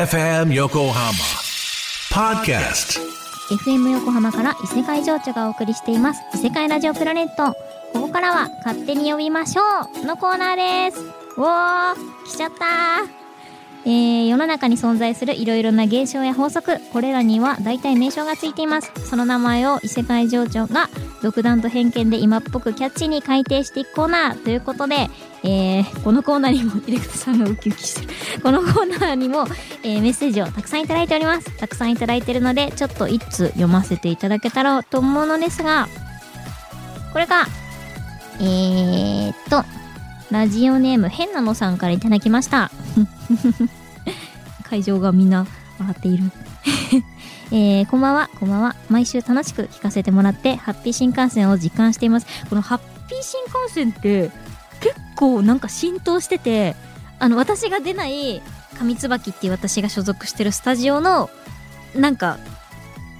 FM 横浜 FM 横浜から異世界情緒がお送りしています。異世界ラジオプラネット。ここからは勝手に呼びましょうのコーナーです。おー来ちゃったえー、世の中に存在するいろいろな現象や法則これらには大体名称がついています。その名前を異世界情緒が独断と偏見で今っぽくキャッチに改定していくコーナーということで、えー、このコーナーにもディレクターさんがウキウキしてるこのコーナーにも、えー、メッセージをたくさんいただいております。たくさんいただいてるのでちょっと一通読ませていただけたらと思うのですがこれがえー、っとラジオネーム変なのさんからいただきました 会場がみんな笑っている えー、こんばんは、こんばんは。毎週楽しく聞かせてもらって、ハッピー新幹線を実感しています。このハッピー新幹線って、結構なんか浸透してて、あの、私が出ない上椿っていう私が所属してるスタジオの、なんか、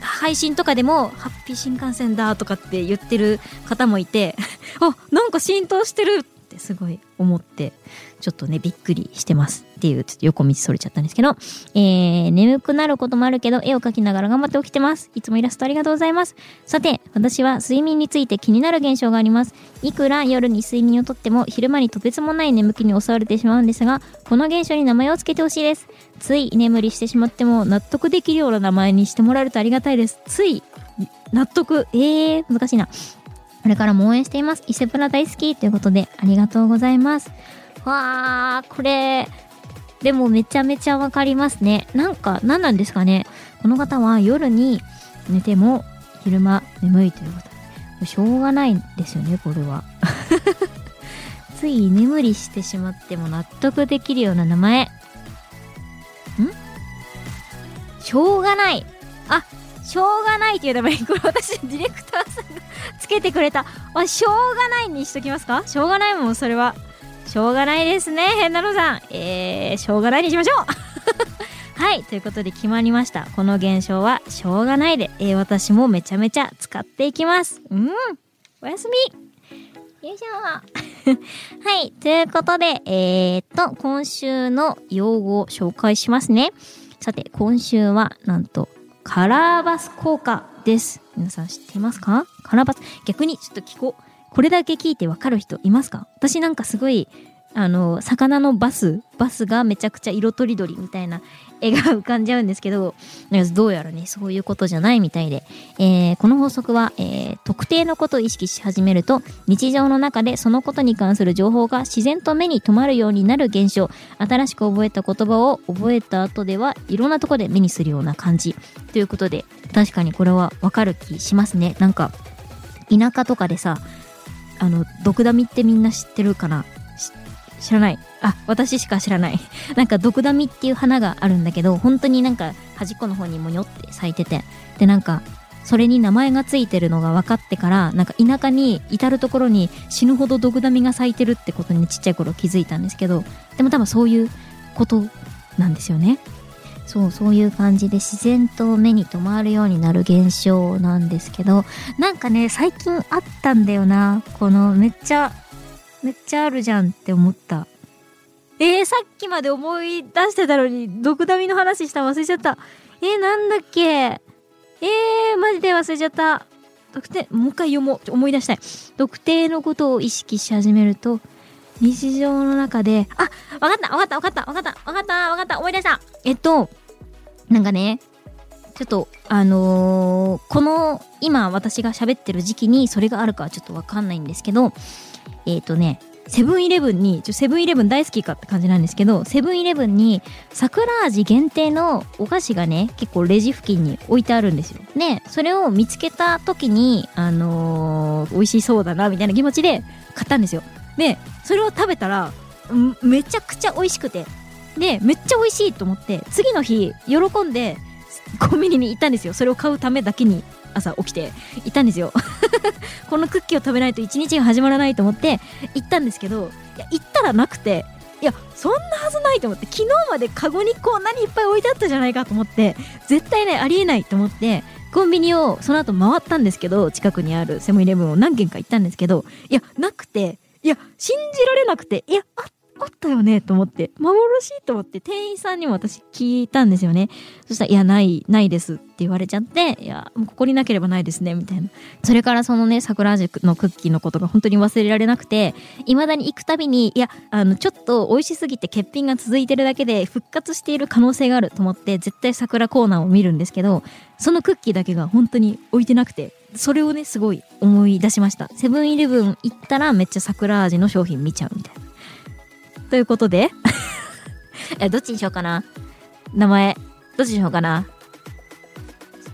配信とかでも、ハッピー新幹線だとかって言ってる方もいて、あ、なんか浸透してるってすごい思って、ちょっとね、びっくりしてますっていう、ちょっと横道それちゃったんですけど、えー、眠くなることもあるけど、絵を描きながら頑張って起きてます。いつもイラストありがとうございます。さて、私は睡眠について気になる現象があります。いくら夜に睡眠をとっても、昼間にとてつもない眠気に襲われてしまうんですが、この現象に名前を付けてほしいです。つい眠りしてしまっても、納得できるような名前にしてもらえるとありがたいです。つい、納得。えー、難しいな。これからも応援しています。伊勢プラ大好きということで、ありがとうございます。わー、これ、でもめちゃめちゃわかりますね。なんか、何なんですかね。この方は夜に寝ても昼間眠いということで。しょうがないんですよね、これは。つい眠りしてしまっても納得できるような名前。ん？しょうがない。あ、しょうがないって言うために、これ私、ディレクターさんがつけてくれた。あ、しょうがないにしときますか？しょうがないもん、それは。しょうがないですね、変なのさん。えー、しょうがないにしましょう はい、ということで決まりました。この現象はしょうがないで、えー、私もめちゃめちゃ使っていきます。うん、おやすみよいしょ はい、ということで、えー、っと、今週の用語を紹介しますね。さて、今週は、なんと、カラーバス効果です。皆さん知ってますか？カラーバス。逆にちょっと聞こう。これだけ聞いてわかる人いますか？私なんかすごいあの魚のバスバスがめちゃくちゃ色とりどりみたいな絵が浮かんじゃうんですけど どうやらねそういうことじゃないみたいで、えー、この法則は、えー、特定のことを意識し始めると日常の中でそのことに関する情報が自然と目に留まるようになる現象新しく覚えた言葉を覚えた後ではいろんなとこで目にするような感じ。ということで確かにこれはわかる気しますね。なんか田舎とかでさあの、毒ダミってみんな知ってるかな？知らない。あ、私しか知らない。なんか、毒ダミっていう花があるんだけど、本当になんか、端っこの方にもにょって咲いてて。で、なんか、それに名前がついてるのが分かってから、なんか田舎に至る所に死ぬほど毒ダミが咲いてるってことにちっちゃい頃気づいたんですけど、でも多分そういうことなんですよね。そうそういう感じで自然と目に留まるようになる現象なんですけどなんかね最近あったんだよなこのめっちゃめっちゃあるじゃんって思った。えー、さっきまで思い出してたのに毒ダミの話した忘れちゃった。えー、なんだっけ。えー、マジで忘れちゃった。特定もう一回読もう思い出したい。特定のことを意識し始めると日常の中であわかったわかったわかったわかったわかったわかった思い出した。えっとなんかね、ちょっと、あのー、この、今私が喋ってる時期にそれがあるかはちょっとわかんないんですけど、えっ、ー、とね、セブンイレブンに、ちょ、セブンイレブン大好きかって感じなんですけど、セブンイレブンに桜味限定のお菓子がね、結構レジ付近に置いてあるんですよ。で、それを見つけた時に、あのー、美味しそうだな、みたいな気持ちで買ったんですよ。で、それを食べたら、めちゃくちゃ美味しくて、でめっちゃ美味しいと思って次の日喜んでコンビニに行ったんですよそれを買うためだけに朝起きて行ったんですよ このクッキーを食べないと一日が始まらないと思って行ったんですけどいや行ったらなくていやそんなはずないと思って昨日までカゴにこんなにいっぱい置いてあったじゃないかと思って絶対ねありえないと思ってコンビニをその後回ったんですけど近くにあるセブンイレブンを何軒か行ったんですけどいやなくていや信じられなくていやあっあったよねと思って、幻？と思って店員さんにも私聞いたんですよね。そしたら、いや、ない、ないですって言われちゃって、いや、もうここになければないですね、みたいな。それからそのね、桜味のクッキーのことが本当に忘れられなくて、未だに行くたびに、いや、あの、ちょっと美味しすぎて欠品が続いてるだけで復活している可能性があると思って、絶対桜コーナーを見るんですけど、そのクッキーだけが本当に置いてなくて、それをね、すごい思い出しました。セブンイレブン行ったらめっちゃ桜味の商品見ちゃうみたいな。ということで え、どっちにしようかな名前、どっちにしようかな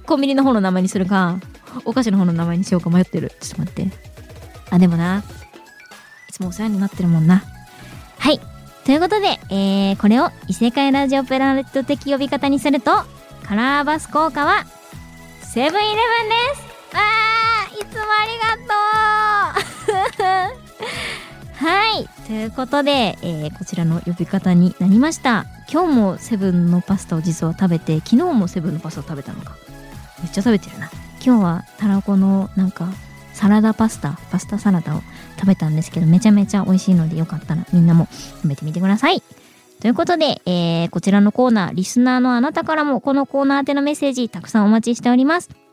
コンビニの方の名前にするか、お菓子の方の名前にしようか迷ってる。ちょっと待って。あ、でもな。いつもお世話になってるもんな。はい。ということで、えー、これを異世界ラジオプラネット的呼び方にすると、カラーバス効果は、セブンイレブンですあーいつもありがとう はい。ということで、えー、こちらの呼び方になりました。今日もセブンのパスタを実は食べて、昨日もセブンのパスタを食べたのか。めっちゃ食べてるな。今日はたらこのなんかサラダパスタ、パスタサラダを食べたんですけど、めちゃめちゃ美味しいのでよかったらみんなも食べてみてください。ということで、えー、こちらのコーナー、リスナーのあなたからもこのコーナー宛てのメッセージたくさんお待ちしております。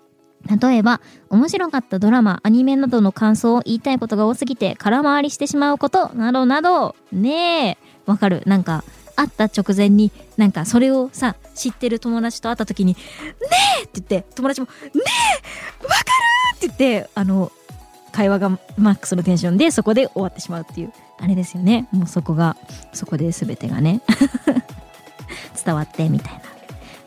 例えば、面白かったドラマ、アニメなどの感想を言いたいことが多すぎて空回りしてしまうことなどなど、ねえ、わかる。なんか、会った直前に、なんかそれをさ、知ってる友達と会った時に、ねえって言って、友達も、ねえわかるって言って、あの、会話がマックスのテンションでそこで終わってしまうっていう、あれですよね。もうそこが、そこで全てがね、伝わってみたいな。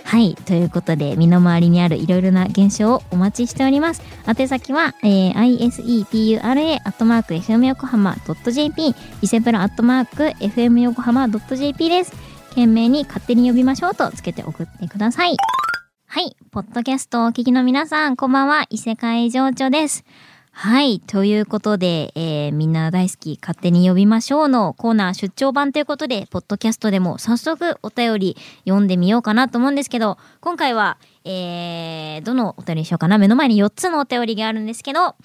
はい。ということで、身の回りにあるいろいろな現象をお待ちしております。宛先は、えー、isepura.fm 横浜 .jp、伊勢プラ .fm 横浜 .jp です。懸命に勝手に呼びましょうとつけて送ってください。はい。ポッドキャストをお聞きの皆さん、こんばんは。異世界情緒です。はい。ということで、えー、みんな大好き勝手に呼びましょうのコーナー出張版ということで、ポッドキャストでも早速お便り読んでみようかなと思うんですけど、今回は、えー、どのお便りにしようかな？目の前に4つのお便りがあるんですけど、好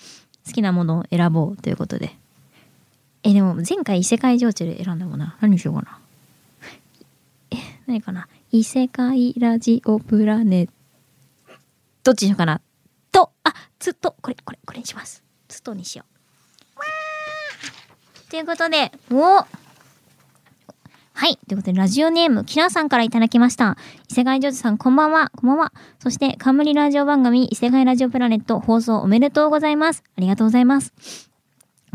きなものを選ぼうということで。え、でも前回異世界情緒で選んだもんな。何にしようかな？え、何かな？異世界ラジオプラネどっちにしようかな？と、あ、つと、これ、これ、これにします。つとにしよう。ということで、おはい。ということで、ラジオネーム、キラーさんから頂きました。伊勢貝ジョージさん、こんばんは。こんばんは。そして、冠ラジオ番組、伊勢貝ラジオプラネット放送おめでとうございます。ありがとうございます。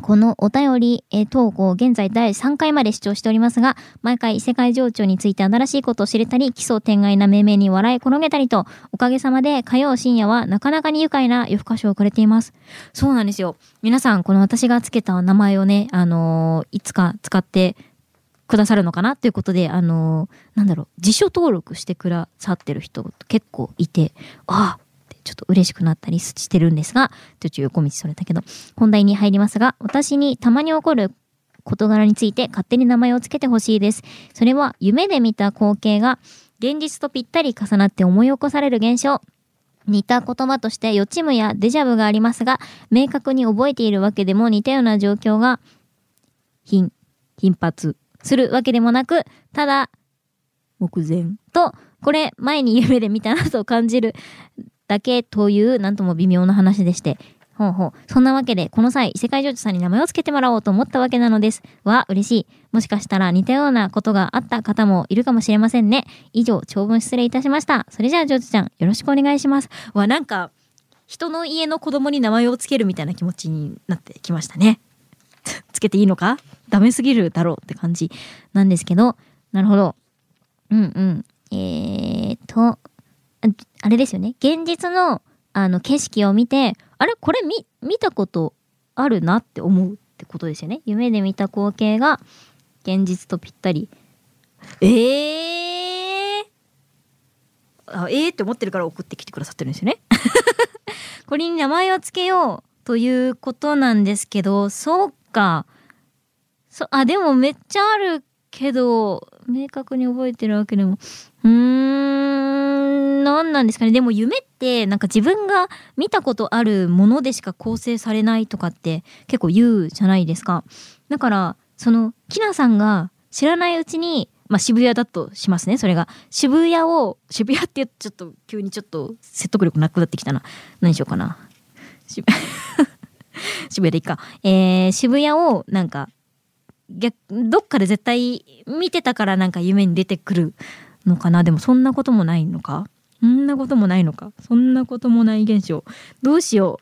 このお便り、投稿、現在第3回まで視聴しておりますが、毎回異世界情緒について新しいことを知れたり、奇想天外な命名に笑い転げたりと、おかげさまで火曜深夜はなかなかに愉快な夜更かしをくれています。そうなんですよ。皆さん、この私がつけた名前をね、あのー、いつか使ってくださるのかなということで、あのー、なんだろう、辞書登録してくださってる人結構いて、ああ、ちょっと嬉しくなったりしてるんですが、ちょっと横道それたけど、本題に入りますが、私にたまに起こる事柄について勝手に名前を付けてほしいです。それは夢で見た光景が現実とぴったり重なって思い起こされる現象。似た言葉として予知夢やデジャブがありますが、明確に覚えているわけでも似たような状況が頻、頻発するわけでもなく、ただ、目前と、これ前に夢で見たなと感じるだけという、なんとも微妙な話でして。ほうほう。そんなわけで、この際、異世界女子さんに名前を付けてもらおうと思ったわけなのです。わ、嬉しい。もしかしたら似たようなことがあった方もいるかもしれませんね。以上、長文失礼いたしました。それじゃあ、ジョージちゃん、よろしくお願いします。わ、なんか、人の家の子供に名前を付けるみたいな気持ちになってきましたね。つけていいのか？ダメすぎるだろうって感じなんですけど、なるほど。うんうん。えーと、あれですよね。現実の、あの、景色を見て、あれ？これ見、見たことあるなって思うってことですよね。夢で見た光景が、現実とぴったり。えー、あ、えー？って思ってるから送ってきてくださってるんですよね。これに名前を付けようということなんですけど、そうか。そ、あ、でもめっちゃあるけど、明確に覚えてるわけでも。うーん、何なんですかね。でも夢ってなんか自分が見たことあるものでしか構成されないとかって結構言うじゃないですか。だから、その、きなさんが知らないうちに、まあ渋谷だとしますね、それが。渋谷を、渋谷ってちょっと急にちょっと説得力なくなってきたな。何しようかな。渋 渋谷でいいか。えー、渋谷をなんか、逆、どっかで絶対見てたからなんか夢に出てくるのかな。でもそんなこともないのかそんなこともないのか？そんなこともない現象。どうしよ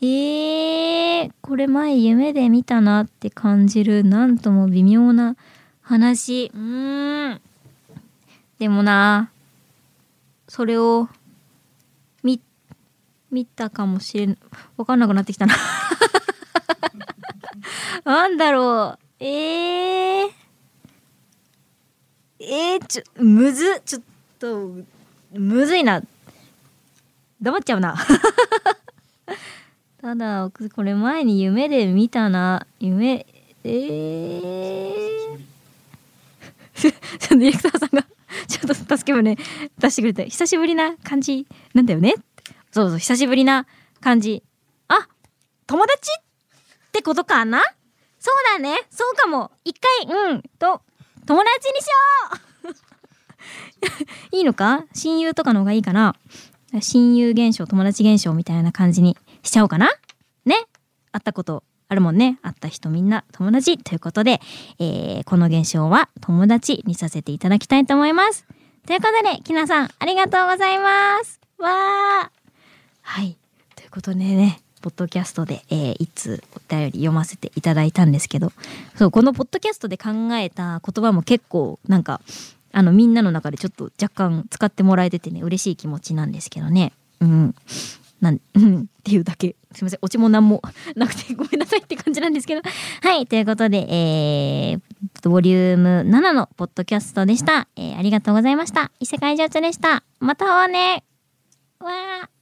う？えー、これ前夢で見たなって感じるなんとも微妙な話。うーん。でもな、それを、見、見たかもしれん、わかんなくなってきたな。なんだろう。えー。えー、ちょ、むず、ちょっと、むずいな。黙っちゃうな。ただ、これ前に夢で見たな。夢、えー。ちょっとディレクターさんがちょっと助け舟出してくれて、久しぶりな感じなんだよねそうそう、久しぶりな感じ。あ友達？ってことかな？そうだね。そうかも。一回、うん、と、友達にしよう いいのか？親友とかの方がいいかな？親友現象、友達現象みたいな感じにしちゃおうかな？ね？会ったことあるもんね。会った人みんな友達ということで、えー、この現象は友達にさせていただきたいと思います。ということで、きなさん、ありがとうございます。わー。はい。ということでね、ポッドキャストで、えー、いつお便り読ませていただいたんですけど、そう、このポッドキャストで考えた言葉も結構、なんか、あの、みんなの中でちょっと若干使ってもらえててね、嬉しい気持ちなんですけどね。うん。なん、っていうだけ。すいません。オチも何も なくてごめんなさいって感じなんですけど。はい。ということで、えー、ボリューム7のポッドキャストでした。えー、ありがとうございました。異世界情緒でした。また会おうね。わあ。